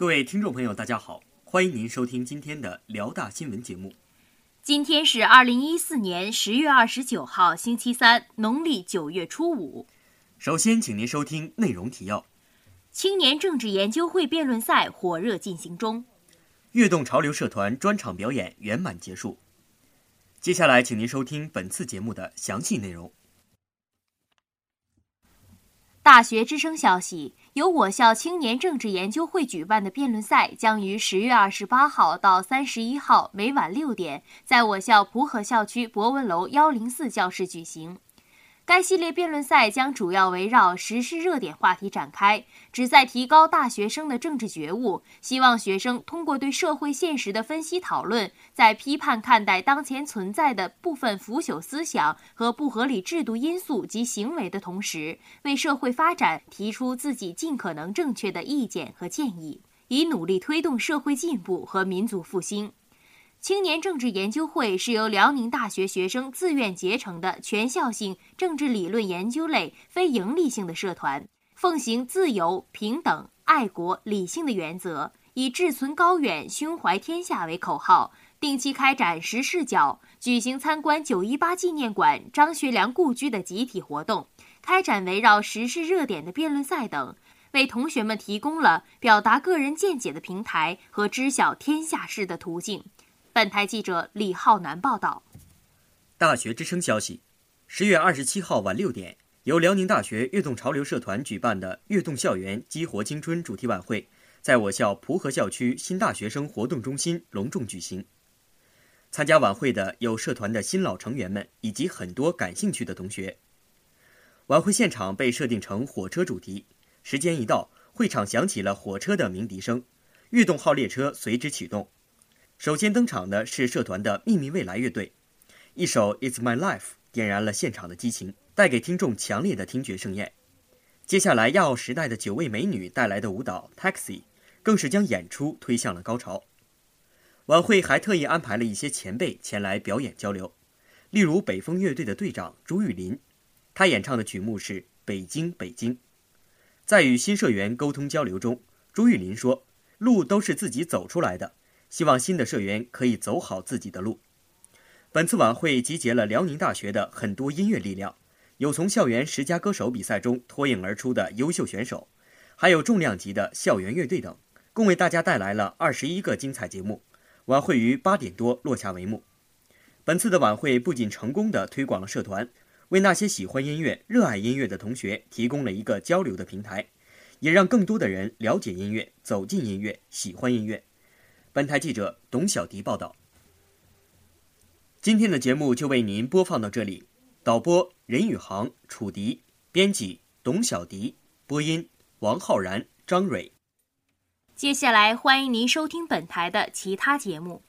各位听众朋友，大家好，欢迎您收听今天的辽大新闻节目。今天是二零一四年十月二十九号，星期三，农历九月初五。首先，请您收听内容提要：青年政治研究会辩论赛火热进行中，跃动潮流社团专场表演圆满结束。接下来，请您收听本次节目的详细内容。大学之声消息：由我校青年政治研究会举办的辩论赛将于十月二十八号到三十一号每晚六点，在我校浦河校区博文楼幺零四教室举行。该系列辩论赛将主要围绕时事热点话题展开，旨在提高大学生的政治觉悟。希望学生通过对社会现实的分析讨论，在批判看待当前存在的部分腐朽思想和不合理制度因素及行为的同时，为社会发展提出自己尽可能正确的意见和建议，以努力推动社会进步和民族复兴。青年政治研究会是由辽宁大学学生自愿结成的全校性政治理论研究类非营利性的社团，奉行自由、平等、爱国、理性的原则，以志存高远、胸怀天下为口号，定期开展实视角，举行参观九一八纪念馆、张学良故居的集体活动，开展围绕时事热点的辩论赛等，为同学们提供了表达个人见解的平台和知晓天下事的途径。本台记者李浩南报道。大学之声消息：十月二十七号晚六点，由辽宁大学跃动潮流社团举办的“跃动校园，激活青春”主题晚会，在我校蒲河校区新大学生活动中心隆重举行。参加晚会的有社团的新老成员们以及很多感兴趣的同学。晚会现场被设定成火车主题，时间一到，会场响起了火车的鸣笛声，跃动号列车随之启动。首先登场的是社团的秘密未来乐队，一首《It's My Life》点燃了现场的激情，带给听众强烈的听觉盛宴。接下来，亚奥时代的九位美女带来的舞蹈《Taxi》更是将演出推向了高潮。晚会还特意安排了一些前辈前来表演交流，例如北风乐队的队长朱玉林，他演唱的曲目是《北京北京》。在与新社员沟通交流中，朱玉林说：“路都是自己走出来的。”希望新的社员可以走好自己的路。本次晚会集结了辽宁大学的很多音乐力量，有从校园十佳歌手比赛中脱颖而出的优秀选手，还有重量级的校园乐队等，共为大家带来了二十一个精彩节目。晚会于八点多落下帷幕。本次的晚会不仅成功的推广了社团，为那些喜欢音乐、热爱音乐的同学提供了一个交流的平台，也让更多的人了解音乐、走进音乐、喜欢音乐。本台记者董小迪报道。今天的节目就为您播放到这里。导播任宇航、楚迪，编辑董小迪，播音王浩然、张蕊。接下来欢迎您收听本台的其他节目。